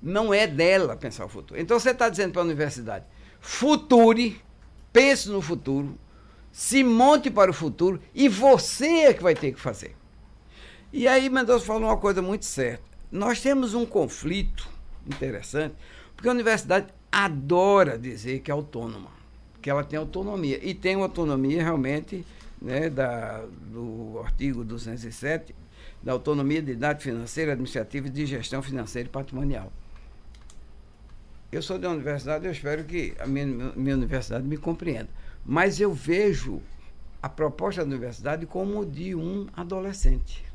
Não é dela pensar o futuro. Então você está dizendo para a universidade: future, pense no futuro, se monte para o futuro e você é que vai ter que fazer. E aí Mendonça falou uma coisa muito certa. Nós temos um conflito interessante, porque a universidade adora dizer que é autônoma que ela tem autonomia. E tem autonomia realmente né, da, do artigo 207, da autonomia de idade financeira, administrativa e de gestão financeira e patrimonial. eu sou da universidade, eu espero que a minha, minha universidade me compreenda. Mas eu vejo a proposta da universidade como de um adolescente.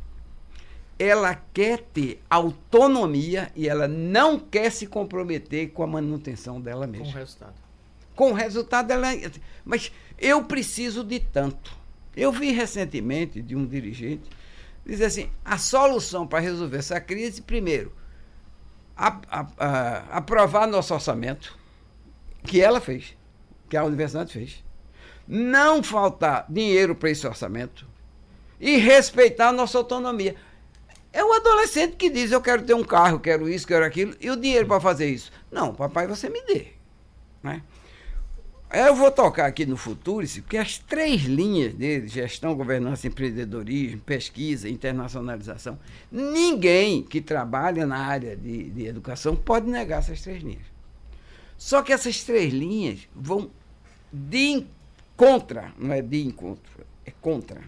Ela quer ter autonomia e ela não quer se comprometer com a manutenção dela mesma. Com o resultado. Com o resultado dela. Mas eu preciso de tanto. Eu vi recentemente de um dirigente dizer assim: a solução para resolver essa crise, primeiro, a, a, a, aprovar nosso orçamento, que ela fez, que a universidade fez. Não faltar dinheiro para esse orçamento e respeitar a nossa autonomia. É o adolescente que diz: Eu quero ter um carro, quero isso, quero aquilo, e o dinheiro para fazer isso. Não, papai, você me dê. Né? Eu vou tocar aqui no Futurice, porque as três linhas dele, gestão, governança, empreendedorismo, pesquisa, internacionalização, ninguém que trabalha na área de, de educação pode negar essas três linhas. Só que essas três linhas vão de contra, não é de encontro, é contra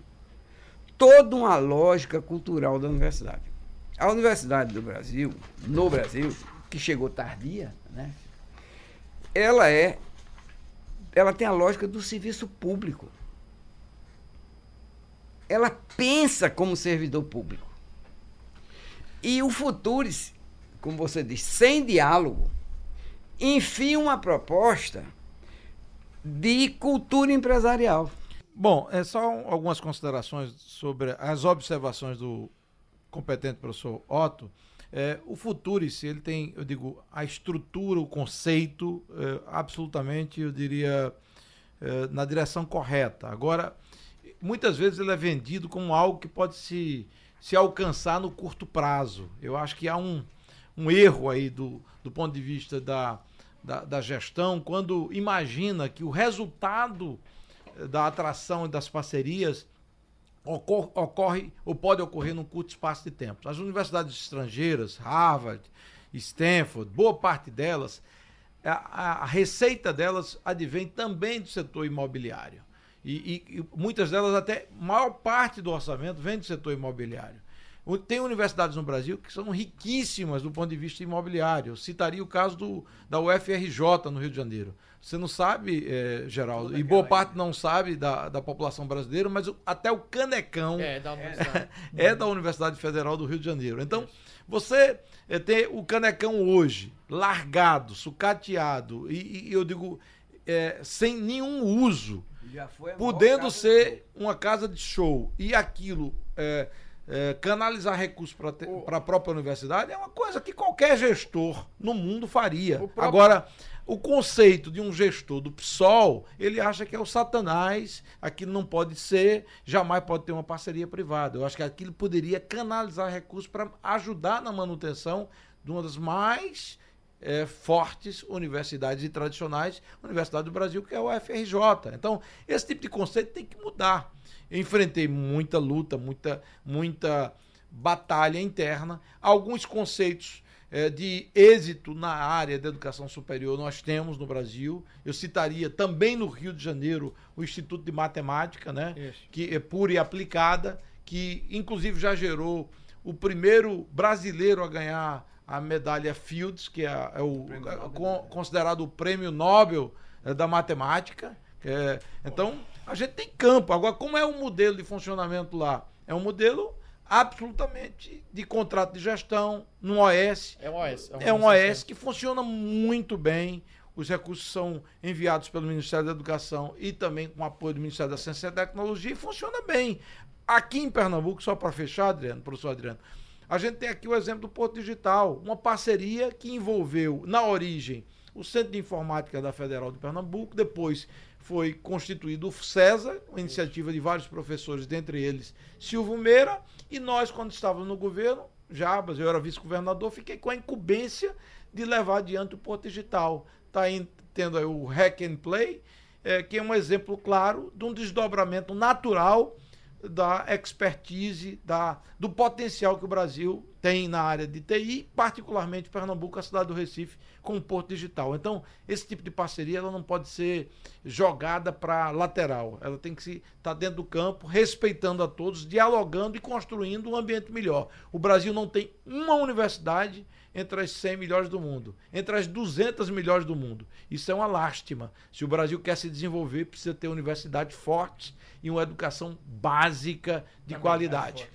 toda uma lógica cultural da universidade. A Universidade do Brasil, no Brasil, que chegou tardia, né? ela é ela tem a lógica do serviço público. Ela pensa como servidor público. E o Futuris, como você diz, sem diálogo, enfia uma proposta de cultura empresarial. Bom, é só algumas considerações sobre as observações do competente professor Otto. É, o Futuris, ele tem, eu digo, a estrutura, o conceito, é, absolutamente, eu diria, é, na direção correta. Agora, muitas vezes ele é vendido como algo que pode se, se alcançar no curto prazo. Eu acho que há um, um erro aí do, do ponto de vista da, da, da gestão quando imagina que o resultado da atração e das parcerias ocorre, ocorre ou pode ocorrer num curto espaço de tempo. As universidades estrangeiras, Harvard, Stanford, boa parte delas, a, a receita delas advém também do setor imobiliário. E, e, e, muitas delas, até maior parte do orçamento vem do setor imobiliário. Tem universidades no Brasil que são riquíssimas do ponto de vista imobiliário. Eu citaria o caso do, da UFRJ no Rio de Janeiro. Você não sabe, é, Geraldo, e boa parte não sabe da, da população brasileira, mas até o Canecão é da, Universidade. é da Universidade Federal do Rio de Janeiro. Então, você é, tem o Canecão hoje, largado, sucateado, e, e eu digo, é, sem nenhum uso, podendo ser uma casa de show, e aquilo é, canalizar recursos para a própria universidade é uma coisa que qualquer gestor no mundo faria. Próprio... Agora, o conceito de um gestor do PSOL, ele acha que é o satanás, aquilo não pode ser, jamais pode ter uma parceria privada. Eu acho que aquilo poderia canalizar recursos para ajudar na manutenção de uma das mais é, fortes universidades e tradicionais, Universidade do Brasil, que é o UFRJ. Então, esse tipo de conceito tem que mudar. Eu enfrentei muita luta, muita, muita batalha interna. Alguns conceitos é, de êxito na área da educação superior nós temos no Brasil. Eu citaria também no Rio de Janeiro o Instituto de Matemática, né? que é pura e aplicada, que inclusive já gerou o primeiro brasileiro a ganhar a medalha Fields, que é, é o, con, considerado o prêmio Nobel é, da matemática. É, então, a gente tem campo. Agora, como é o modelo de funcionamento lá? É um modelo absolutamente de contrato de gestão, no OS. É um OS. É, é um OS que funciona muito bem. Os recursos são enviados pelo Ministério da Educação e também com apoio do Ministério da Ciência e Tecnologia e funciona bem. Aqui em Pernambuco, só para fechar, Adriano, professor Adriano, a gente tem aqui o exemplo do Porto Digital, uma parceria que envolveu, na origem, o Centro de Informática da Federal de Pernambuco, depois foi constituído o César, uma iniciativa de vários professores, dentre eles Silvio Meira, e nós, quando estávamos no governo, Jabas, eu era vice-governador, fiquei com a incumbência de levar adiante o Porto Digital. Está tendo aí o Hack and Play, é, que é um exemplo claro de um desdobramento natural da expertise, da, do potencial que o Brasil tem na área de TI, particularmente Pernambuco, a cidade do Recife, com o Porto Digital. Então, esse tipo de parceria ela não pode ser jogada para lateral. Ela tem que estar tá dentro do campo, respeitando a todos, dialogando e construindo um ambiente melhor. O Brasil não tem uma universidade entre as 100 melhores do mundo, entre as 200 melhores do mundo. Isso é uma lástima. Se o Brasil quer se desenvolver, precisa ter universidades fortes e uma educação básica de qualidade.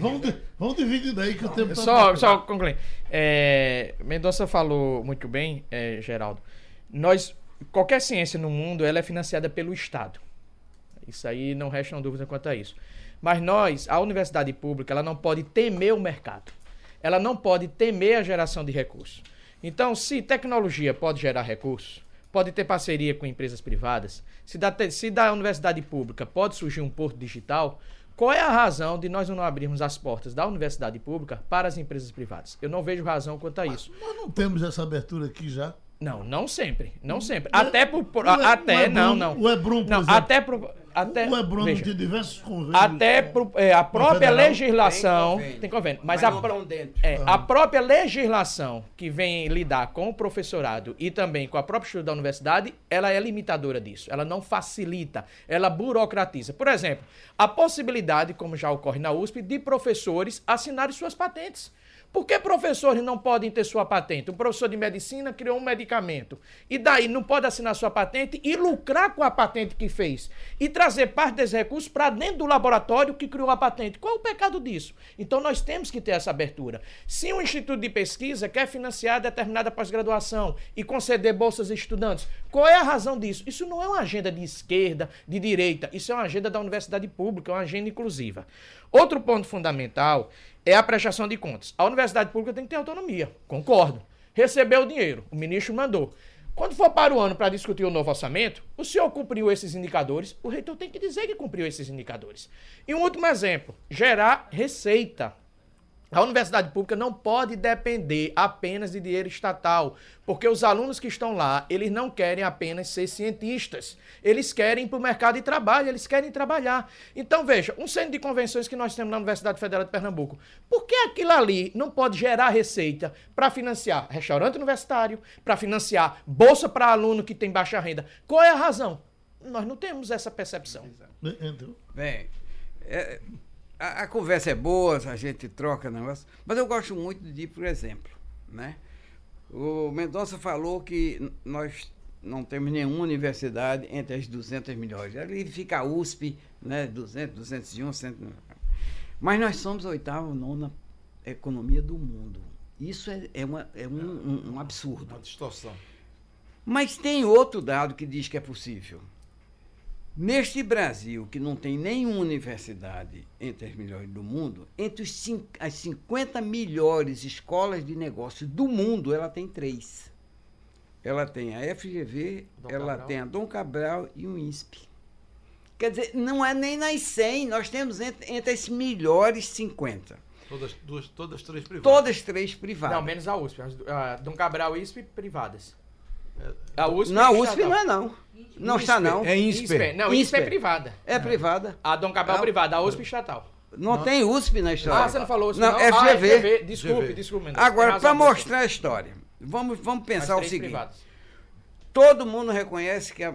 Vamos, vamos dividir daí que o tempo está. Só, só concluindo. É, Mendonça falou muito bem, é, Geraldo. Nós, qualquer ciência no mundo, ela é financiada pelo Estado. Isso aí não resta dúvida quanto a isso. Mas nós, a universidade pública, ela não pode temer o mercado. Ela não pode temer a geração de recursos. Então, se tecnologia pode gerar recursos, pode ter parceria com empresas privadas, se da, se da universidade pública pode surgir um porto digital, qual é a razão de nós não abrirmos as portas da universidade pública para as empresas privadas? Eu não vejo razão quanto a isso. Mas, nós não temos essa abertura aqui já? Não, não sempre. Não sempre. Até por. por até, não, não. O Ebrum, por não, exemplo. Até por até, o Hebron veja, tem diversos convênios. Até pro, é, a própria legislação. Tem convênio, tem convênio mas, mas a, pro, é, a própria legislação que vem lidar com o professorado e também com a própria estrutura da universidade, ela é limitadora disso. Ela não facilita, ela burocratiza. Por exemplo, a possibilidade, como já ocorre na USP, de professores assinarem suas patentes. Por que professores não podem ter sua patente? Um professor de medicina criou um medicamento e daí não pode assinar sua patente e lucrar com a patente que fez e trazer parte desses recursos para dentro do laboratório que criou a patente. Qual é o pecado disso? Então nós temos que ter essa abertura. Se um instituto de pesquisa quer financiar determinada pós-graduação e conceder bolsas a estudantes, qual é a razão disso? Isso não é uma agenda de esquerda, de direita, isso é uma agenda da universidade pública, é uma agenda inclusiva. Outro ponto fundamental é a prestação de contas. A universidade pública tem que ter autonomia, concordo. Recebeu o dinheiro, o ministro mandou. Quando for para o ano para discutir o novo orçamento, o senhor cumpriu esses indicadores, o reitor tem que dizer que cumpriu esses indicadores. E um último exemplo: gerar receita. A universidade pública não pode depender apenas de dinheiro estatal, porque os alunos que estão lá, eles não querem apenas ser cientistas. Eles querem ir para o mercado de trabalho, eles querem trabalhar. Então, veja, um centro de convenções que nós temos na Universidade Federal de Pernambuco, por que aquilo ali não pode gerar receita para financiar restaurante universitário, para financiar bolsa para aluno que tem baixa renda? Qual é a razão? Nós não temos essa percepção. Bem, é, a, a, conversa é boa, a gente troca negócio, mas eu gosto muito de, por exemplo, né? O Mendonça falou que nós não temos nenhuma universidade entre as 200 melhores. Ali fica a USP, né? 200, 201, 100. Mas nós somos a oitava nona economia do mundo. Isso é, é, uma, é um, um, um absurdo. Uma distorção. Mas tem outro dado que diz que é possível. Neste Brasil, que não tem nenhuma universidade entre as melhores do mundo, entre cinco, as 50 melhores escolas de negócio do mundo, ela tem três. Ela tem a FGV, Dom ela Cabral. tem a Dom Cabral e o INSP. Quer dizer, não é nem nas 100, nós temos entre, entre as melhores 50. Todas, duas, todas três privadas. Todas três privadas. Não, menos a USP. A Dom Cabral e ISP privadas. A USP, não, a USP não é não. Não está não. É INSPE. Não, INSPE é privada. É privada. A Dom Cabral é privada, a USP estatal. Não, não, tem USP na história. Ah, você não falou USP, não? não. FGV. Ah, FGV. Desculpe, FGV. desculpe. Agora, para mostrar a história, vamos, vamos pensar o seguinte. Privadas. Todo mundo reconhece que a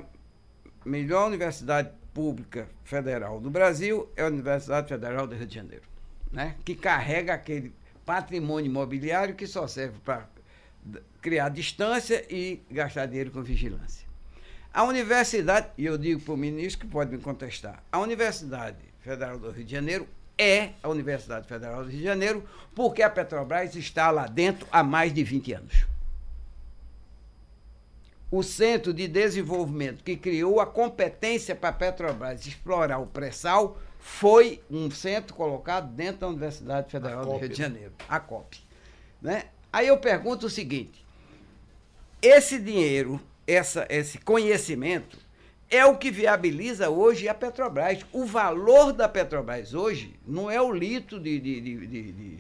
melhor universidade pública federal do Brasil é a Universidade Federal do Rio de Janeiro, né? que carrega aquele patrimônio imobiliário que só serve para criar distância e gastar dinheiro com vigilância. A universidade, e eu digo para o ministro que pode me contestar, a Universidade Federal do Rio de Janeiro é a Universidade Federal do Rio de Janeiro porque a Petrobras está lá dentro há mais de 20 anos. O Centro de Desenvolvimento que criou a competência para a Petrobras explorar o pré-sal foi um centro colocado dentro da Universidade Federal do Rio de Janeiro, a COP. Né? Aí eu pergunto o seguinte: esse dinheiro, essa, esse conhecimento, é o que viabiliza hoje a Petrobras. O valor da Petrobras hoje não é o litro de, de, de, de,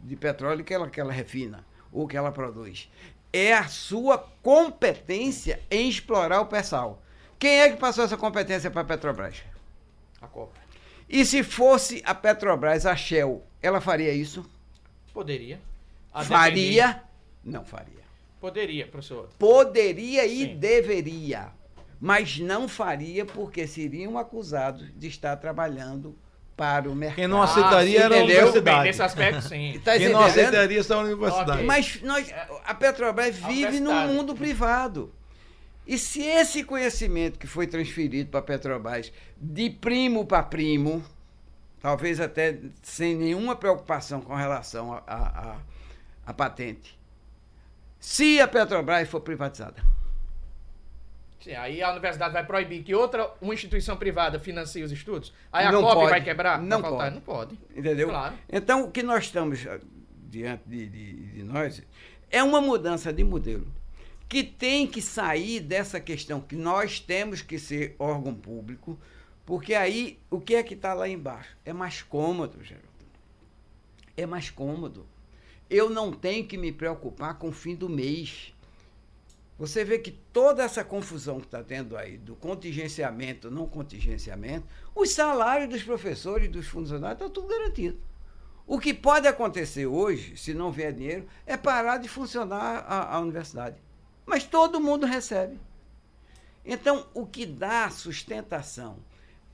de petróleo que ela, que ela refina ou que ela produz. É a sua competência em explorar o pré-sal. Quem é que passou essa competência para a Petrobras? A Copa. E se fosse a Petrobras, a Shell, ela faria isso? Poderia. Faria? Não faria. Poderia, professor. Poderia e Sim. deveria. Mas não faria porque seriam acusados de estar trabalhando para o mercado. Quem não aceitaria ah, era a universidade. Bem, nesse aspecto, sim. Tá Quem não aceitaria essa universidade. Okay. Mas nós, a Petrobras vive num mundo privado. E se esse conhecimento que foi transferido para a Petrobras de primo para primo, talvez até sem nenhuma preocupação com relação à patente, se a Petrobras for privatizada, Sim, aí a universidade vai proibir que outra, uma instituição privada financie os estudos? Aí a COP vai quebrar? Não vai pode. Não pode. Entendeu? Claro. Então, o que nós estamos ah, diante de, de, de nós é uma mudança de modelo que tem que sair dessa questão que nós temos que ser órgão público, porque aí o que é que está lá embaixo? É mais cômodo, Geraldo. É mais cômodo. Eu não tenho que me preocupar com o fim do mês. Você vê que toda essa confusão que está tendo aí do contingenciamento, não contingenciamento, os salários dos professores e dos funcionários estão tudo garantido. O que pode acontecer hoje, se não vier dinheiro, é parar de funcionar a, a universidade. Mas todo mundo recebe. Então, o que dá sustentação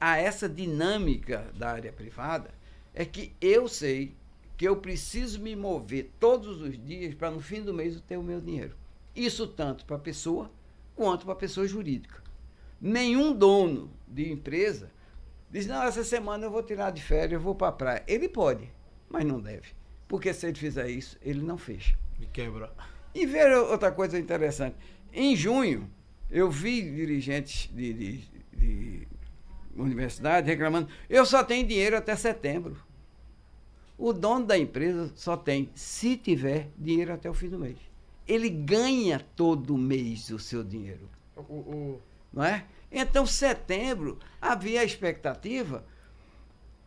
a essa dinâmica da área privada é que eu sei que eu preciso me mover todos os dias para no fim do mês eu ter o meu dinheiro. Isso tanto para a pessoa quanto para a pessoa jurídica. Nenhum dono de empresa diz: não, essa semana eu vou tirar de férias, eu vou para a praia. Ele pode, mas não deve. Porque se ele fizer isso, ele não fecha. Me quebra. E ver outra coisa interessante. Em junho, eu vi dirigentes de, de, de universidade reclamando: eu só tenho dinheiro até setembro. O dono da empresa só tem, se tiver, dinheiro até o fim do mês ele ganha todo mês o seu dinheiro. O, o... Não é? Então, setembro, havia a expectativa.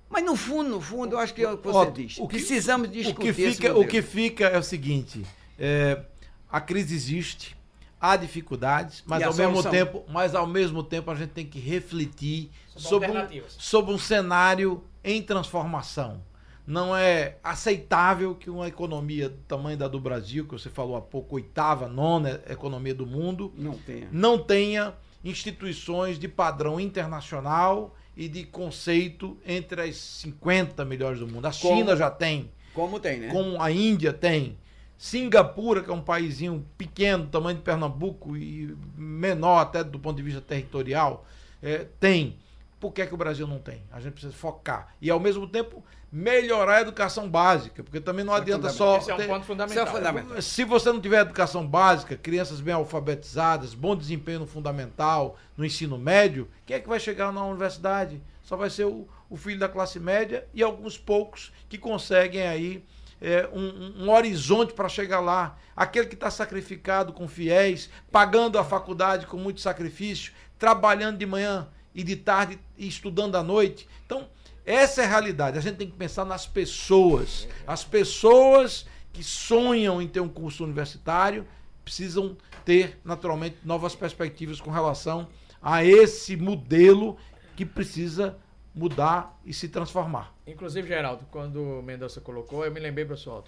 Mas no fundo, no fundo, eu acho que é o que você diz. O que, Precisamos discutir o que fica, O que fica é o seguinte: é, a crise existe, há dificuldades, mas ao, mesmo tempo, mas ao mesmo tempo a gente tem que refletir sobre um, sobre um cenário em transformação não é aceitável que uma economia do tamanho da do Brasil, que você falou há pouco, oitava, nona economia do mundo, não tenha, não tenha instituições de padrão internacional e de conceito entre as 50 melhores do mundo. A como, China já tem. Como tem, né? Como a Índia tem. Singapura, que é um paísinho pequeno, tamanho de Pernambuco e menor até do ponto de vista territorial, é, tem. Por que, é que o Brasil não tem? A gente precisa focar. E, ao mesmo tempo, melhorar a educação básica, porque também não é adianta só. Esse é um ponto fundamental. É fundamental. Se você não tiver educação básica, crianças bem alfabetizadas, bom desempenho no fundamental, no ensino médio, quem é que vai chegar na universidade? Só vai ser o, o filho da classe média e alguns poucos que conseguem aí é, um, um, horizonte para chegar lá. Aquele que está sacrificado com fiéis, pagando a faculdade com muito sacrifício, trabalhando de manhã e de tarde e estudando à noite. Então, essa é a realidade. A gente tem que pensar nas pessoas. As pessoas que sonham em ter um curso universitário precisam ter, naturalmente, novas perspectivas com relação a esse modelo que precisa mudar e se transformar. Inclusive, Geraldo, quando o Mendonça colocou, eu me lembrei, professor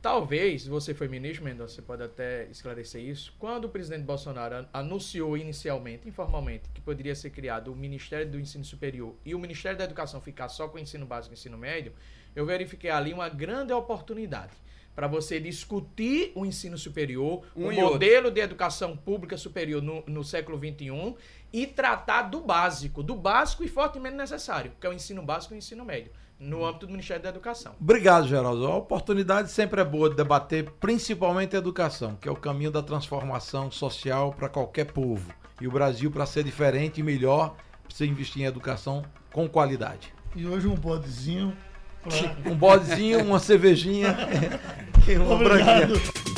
Talvez, você foi ministro, Mendonça, você pode até esclarecer isso. Quando o presidente Bolsonaro anunciou inicialmente, informalmente, que poderia ser criado o Ministério do Ensino Superior e o Ministério da Educação ficar só com o ensino básico e ensino médio, eu verifiquei ali uma grande oportunidade para você discutir o ensino superior, um o modelo outro. de educação pública superior no, no século XXI e tratar do básico, do básico e fortemente necessário, que é o ensino básico e o ensino médio no âmbito do Ministério da Educação. Obrigado, Geraldo. A oportunidade sempre é boa de debater, principalmente a educação, que é o caminho da transformação social para qualquer povo. E o Brasil, para ser diferente e melhor, precisa investir em educação com qualidade. E hoje um bodezinho. Pra... Um bodezinho, uma cervejinha e uma Obrigado.